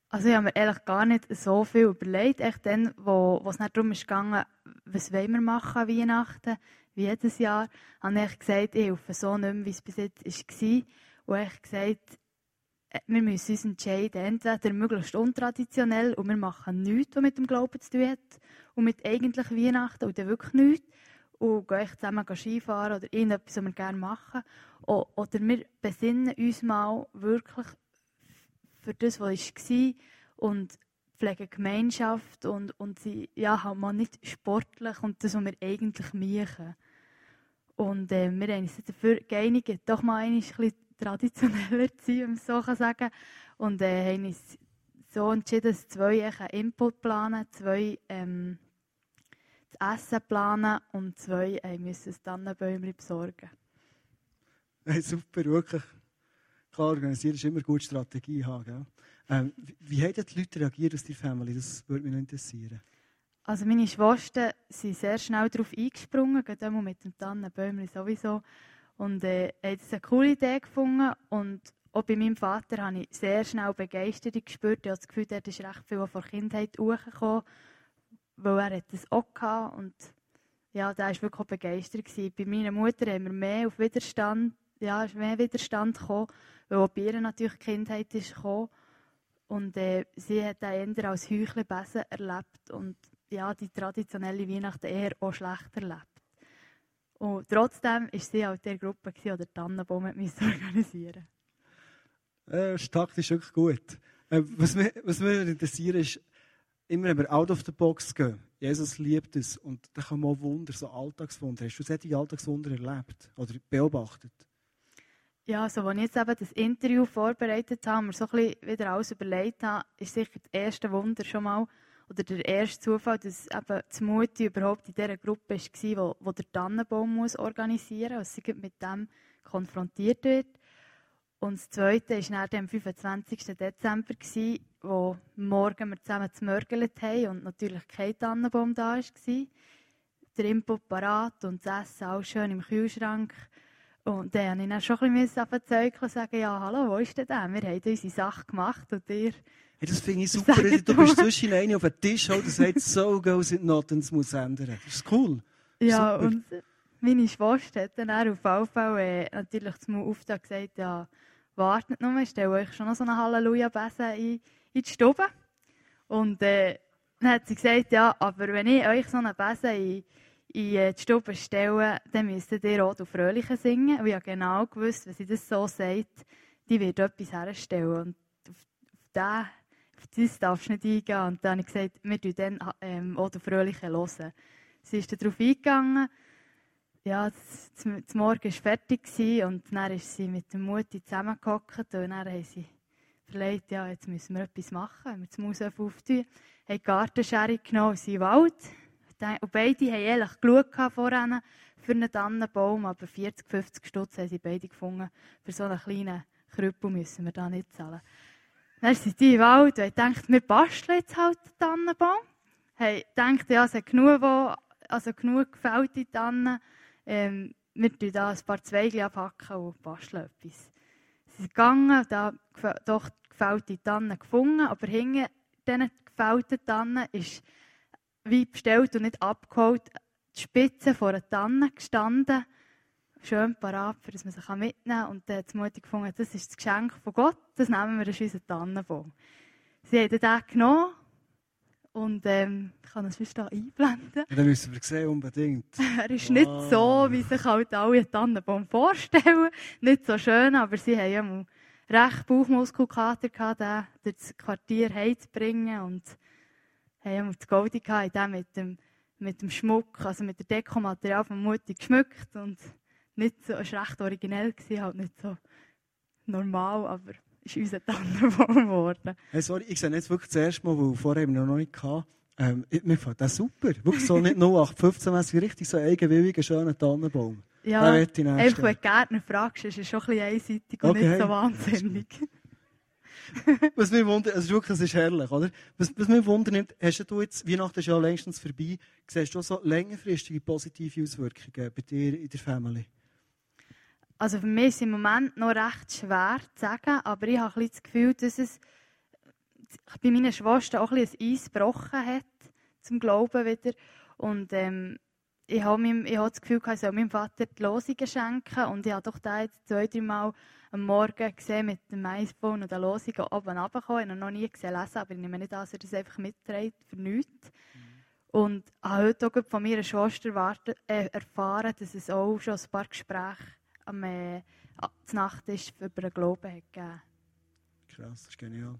Also ich habe mir ehrlich gar nicht so viel überlegt. Echt dann, wo, wo es nicht darum ging, was wollen wir machen an Weihnachten, wie jedes Jahr, habe ich gesagt, ich helfe so nicht mehr, wie es bis jetzt war. Und ich gesagt, äh, wir müssen uns entscheiden, entweder möglichst untraditionell und wir machen nichts, was mit dem Glauben zu tun hat und mit eigentlich Weihnachten dann wirklich nichts und gehen zusammen Skifahren oder irgendetwas, was wir gerne machen. Oder wir besinnen uns mal wirklich für das, was war und pflegen Gemeinschaft und, und sie ja, halt mal nicht sportlich und das, was wir eigentlich machen. Und äh, wir haben uns dafür geeinigt, doch mal ein bisschen traditioneller zu sein, wenn man so kann sagen Und äh, haben uns so entschieden, dass zwei einen planen, zwei ähm, das Essen planen und zwei äh, müssen das Tannenbäumchen besorgen. Hey, super, wirklich. Klar, organisieren ist immer gut Strategie haben. Gell? Ähm, wie haben die Leute reagiert aus deiner Familie? Das würde mich noch interessieren. Also meine Schwestern sind sehr schnell darauf eingesprungen, gerade mit dem Tannenbäumchen sowieso. Und äh, haben eine coole Idee gefunden. Und auch bei meinem Vater habe ich sehr schnell Begeisterung gespürt. Ich habe das Gefühl, er ist recht viel von der Kindheit hochgekommen, weil er das auch hatte. Und ja, da war wirklich begeistert. Gewesen. Bei meiner Mutter haben wir mehr auf Widerstand, ja, ist mehr Widerstand gekommen, weil auch bei ihr natürlich die Kindheit ist gekommen. Und äh, sie hat auch eher als Heuchelbesen erlebt und ja, die traditionelle Weihnachten eher auch schlecht erlebt. Und trotzdem war sie auch der Gruppe, die den Tannenbaum organisieren äh, Das ist taktisch wirklich gut. Äh, was, mich, was mich interessiert ist, immer wenn wir out of the box gehen, Jesus liebt es und da kann man Wunder, so Alltagswunder. Hast du solche Alltagswunder erlebt oder beobachtet? Ja, also als ich jetzt eben das Interview vorbereitet habe, mir so ein bisschen wieder alles überlegt habe, ist sicher das erste Wunder schon mal, oder der erste Zufall, dass eben die Mutti überhaupt in dieser Gruppe war, wo der Tannenbaum organisieren muss, dass sie mit dem konfrontiert wird. Und das Zweite war dann am 25. Dezember, wo morgen wir zusammen zmörgelt haben und natürlich kein Tannenbaum da war. Der Input parat und das Essen auch schön im Kühlschrank. Und dann musste ich dann schon ein bisschen verzeugen und sagen, ja, hallo, wo ist denn der? Wir haben unsere Sache gemacht und ihr Hey, das finde ich super. Du bist zwischen einer auf den Tisch und sagt, so goes it not und es muss ändern. Das ist cool. Ja, super. und meine Schwester hat dann auf jeden äh, natürlich zum Auftakt gesagt, ja, wartet mal, ich stelle euch schon noch so einen Halleluja-Besen in, in die Stube. Und äh, dann hat sie gesagt, ja, aber wenn ich euch so einen Besen in, in äh, die Stube stelle, dann müsst ihr auch Fröhliche singen. Und ich habe genau gewusst, wenn sie das so sagt, die wird etwas herstellen. Und auf, auf den das darfst du nicht eingehen. Und dann habe ich gesagt, wir hören dann ähm, auch den Fröhlichen hören. Sie ist darauf eingegangen. Ja, das, Morgen war fertig und dann ist sie mit der Mutti zusammengehockt und dann haben sie verlegt, ja, jetzt müssen wir etwas machen, wenn wir das Maus auftun. Haben die Gartenschere genommen und im Wald. Und beide haben ehrlich geschaut vorhin für einen Tannenbaum, aber 40, 50 Stutz haben sie beide gefunden. Für so einen kleinen Krüppel müssen wir da nicht zahlen. Dann sind die im Wald und dachten, wir basteln jetzt halt den Tannenbaum. Hey, denkt, ja, es hat genug, also genug gefällte Tannen. Ähm, wir tun da ein paar Zweige abhacken und basteln etwas. Sie sind gegangen, da doch gefällte Tannen gefunden, aber hinter diesen gefällten Tannen ist wie bestellt und nicht abgeholt die Spitze vor einer Tanne gestanden schön parat, für dass man sie mitnehmen kann. Und dann hat die Mutter gefunden, das ist das Geschenk von Gott, das nehmen wir, das ist unser Tannenbaum. Sie haben den genommen und ähm, ich kann das sonst hier einblenden. Ja, dann müssen wir sehen, unbedingt. er ist wow. nicht so, wie sich halt alle Tannenbaum vorstellen. Nicht so schön, aber sie haben ja recht Bauchmuskelkater gehabt, den durch das Quartier heimzubringen und haben ja das Goldie gehabt, mit dem, mit dem Schmuck, also mit dem Dekomaterial von Mutti geschmückt und nicht so, es war recht originell, gewesen, halt nicht so normal, aber ist unser Tannenbaum geworden. Hey, sorry, ich sehe jetzt wirklich das erste Mal, weil vorher haben wir noch nicht gehabt. Ähm, mir gefällt das super. Wirklich so nicht 0815 mäßig richtig so eigenwilliger, schöner Tannenbaum. Ja, einfach wenn du Gärtner fragst, ist es schon ein bisschen einseitig und okay. nicht so wahnsinnig. was mich wundert, also wirklich, es ist herrlich, oder? Was, was mich wundert, hast du jetzt, Weihnachten ist ja längstens vorbei, siehst du so längerfristige positive Auswirkungen bei dir in der Familie? Also für mich ist es im Moment noch recht schwer zu sagen, aber ich habe ein das Gefühl, dass es bei meinen Schwestern auch ein, ein Eis gebrochen hat, zum Glauben wieder. Und ähm, ich habe, meinem, ich habe das Gefühl, ich soll meinem Vater die Losungen schenken. Und ich habe doch da jetzt zwei, drei Mal am Morgen gesehen mit dem iPhone und den Losungen oben runtergekommen. Ich habe noch nie gesehen lesen, aber ich nehme nicht an, dass er das einfach mitträgt für nichts. Und habe heute auch von meiner Schwester äh, erfahren, dass es auch schon ein paar Gespräche am äh, Nacht ist über den Glauben hat gegeben. Krass, das ist genial.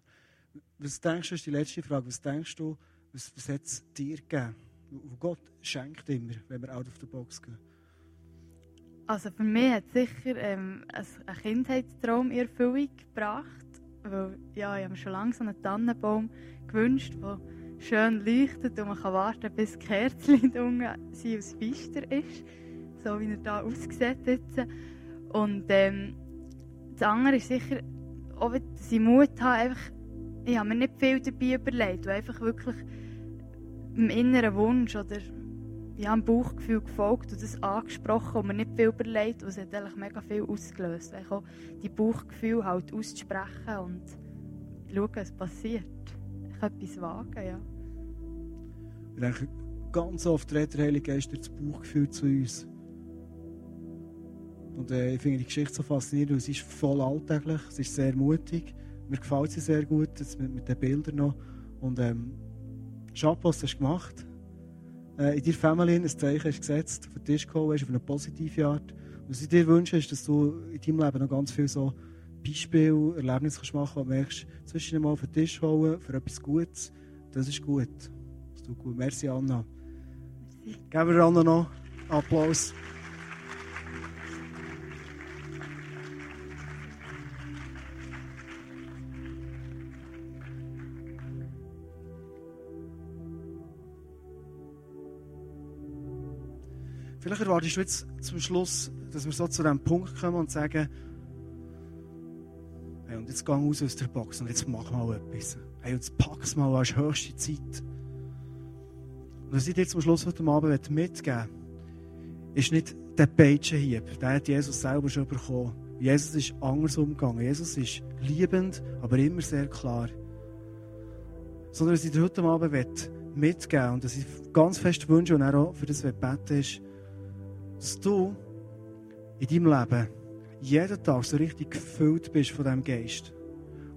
Was denkst du, ist die letzte Frage, was denkst du, was, was hat es dir gegeben? Wo Gott schenkt immer, wenn wir out of the box gehen. Also für mich hat sicher ähm, ein Kindheitstraum in Erfüllung gebracht. Weil, ja, ich habe mir schon lange so einen Tannenbaum gewünscht, der schön leuchtet und man kann warten, bis die Kerzen unten sind aus Fister ist. So wie er da aussieht jetzt. Und ähm, das andere ist sicher, auch dass ich Mut habe, einfach, ich habe mir nicht viel dabei überlegt, weil einfach wirklich im inneren Wunsch oder ja, dem Bauchgefühl gefolgt und das angesprochen und mir nicht viel überlegt und es hat eigentlich mega viel ausgelöst. Weil auch die Bauchgefühl halt auszusprechen und schauen, was passiert. Ich kann etwas wagen, ja. Ich ganz oft redet der Heilige Geist das Bauchgefühl zu uns. Und äh, ich finde die Geschichte so faszinierend, weil sie ist voll alltäglich, sie ist sehr mutig. Mir gefällt sie sehr gut, mit, mit den Bildern noch. Und ähm, Chapeau, hast du gemacht. Äh, in deiner Familie ein Zeichen hast gesetzt, auf den Tisch geholt hast, auf eine positive Art. Und was ich dir wünsche, ist, dass du in deinem Leben noch ganz viele so Beispiele, Erlebnisse kannst machen kannst, wo du merkst, zwischen mal auf den Tisch holen für etwas Gutes, das ist gut. Das tut gut. Merci, Anna. Merci. Geben wir Anna noch Applaus. Vielleicht erwartest du jetzt zum Schluss, dass wir so zu dem Punkt kommen und sagen, hey, und jetzt geh raus aus der Box und jetzt mach mal etwas. Hey, jetzt pack's mal, es ist höchste Zeit. Und was ich dir zum Schluss heute Abend mitgeben ist nicht der Peitschenhieb. Den hat Jesus selber schon bekommen. Jesus ist anders umgegangen. Jesus ist liebend, aber immer sehr klar. Sondern was ich dir heute Abend mitgeben und dass ich ganz fest wünsche und auch für das beten ist, dass du in deinem Leben jeden Tag so richtig gefüllt bist von diesem Geist.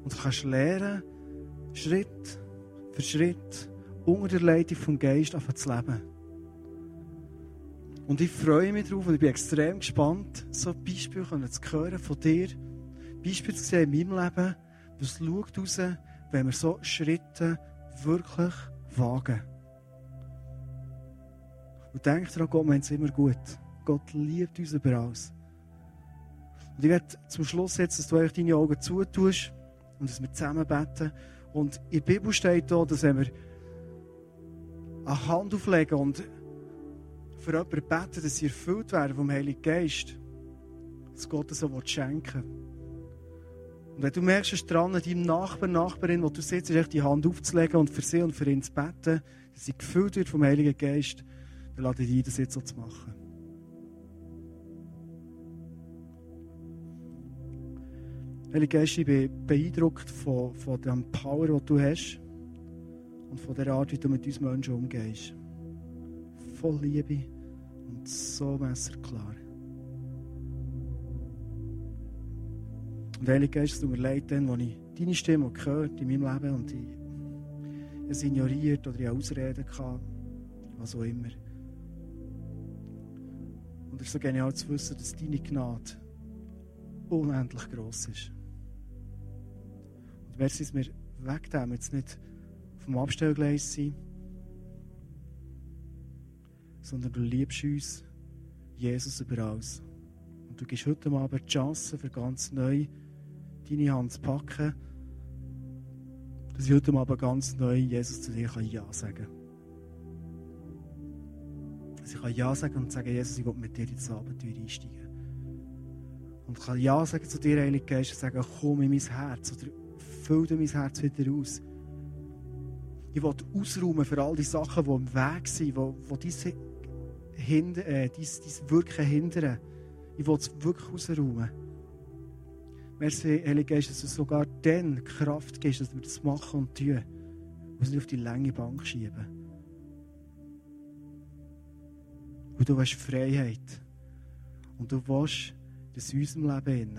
Und du kannst lernen, Schritt für Schritt unter der Leitung vom Geist anfangen zu leben. Und ich freue mich darauf und ich bin extrem gespannt, so Beispiele zu hören von dir. Beispiele zu sehen in meinem Leben, was schaut raus, wenn wir so Schritte wirklich wagen. Und denk daran, Gott meint es immer gut. Gott liebt uns über alles. Und ich werde zum Schluss jetzt, dass du eigentlich deine Augen zutust und dass wir zusammen beten. Und in der Bibel steht da, dass wenn wir eine Hand auflegen und für jemanden beten, dass sie erfüllt werden vom Heiligen Geist, dass Gott das so schenken will. Und wenn du merkst, ist dran, deinem Nachbar, Nachbarin, wo du sitzt, ist die Hand aufzulegen und für sie und für ihn zu beten, dass sie gefüllt wird vom Heiligen Geist, dann lade ich dich ein, das jetzt so zu machen. Heilige Geist, ich bin beeindruckt von, von dem Power, den du hast und von der Art, wie du mit uns Menschen umgehst. Voll Liebe und so messerklar. Und Heilige Geist, es tut mir leid, dann, als ich deine Stimme gehört in meinem Leben und ich, es ignoriert oder ich Ausreden hatte, was auch immer. Und es ist so genial zu wissen, dass deine Gnade unendlich groß ist. Es mir weg dem jetzt nicht vom Abstellgleis sein, sondern du liebst uns, Jesus über alles. Und du gibst heute Abend die Chance, für ganz neu deine Hand zu packen, dass ich heute Abend ganz neu Jesus zu dir kann Ja sagen kann. Dass ich kann Ja sagen und sagen, Jesus, ich will mit dir ins Abenteuer einsteigen. Und ich kann Ja sagen zu dir, Heilige Geist, und sagen, komm in mein Herz oder füll mein Herz wieder aus. Ich will ausräumen für all die Sachen, die im Weg sind, die, die diese hinder, äh, dies, dies Wirken hindern. Ich will es wirklich ausräumen. Merci, Heilige Geist, dass du sogar dann Kraft gibst, dass wir das machen und tun. Und es nicht auf die lange Bank schieben. Und du willst Freiheit. Und du willst, dass in unserem Leben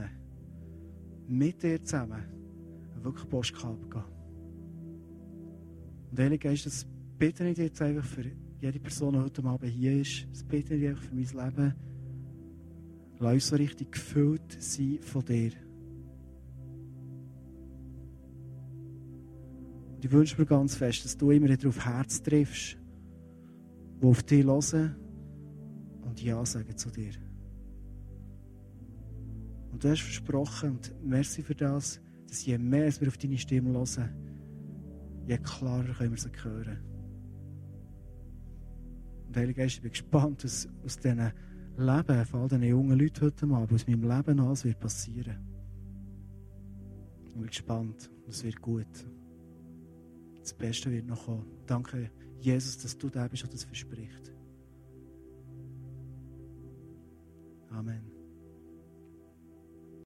mit dir zusammen wirklich Postkabel gehen. Und Heilige Geist, das bitte ich jetzt einfach für jede Person, die heute Abend hier ist, das bitte ich einfach für mein Leben. Lass uns so richtig gefüllt sein von dir. Und ich wünsche mir ganz fest, dass du immer wieder auf Herz triffst, die auf dich hören und Ja sagen zu dir. Und du hast versprochen, und merci für das, dass je mehr wir auf deine Stimme hören, je klarer können wir sie hören. Und Heilige Geist, ich bin gespannt, was aus diesen Leben, von all diesen jungen Leuten heute Abend, aus meinem Leben alles wird passieren. Ich bin gespannt. Es wird gut. Das Beste wird noch kommen. Danke, Jesus, dass du da bist und das verspricht. Amen.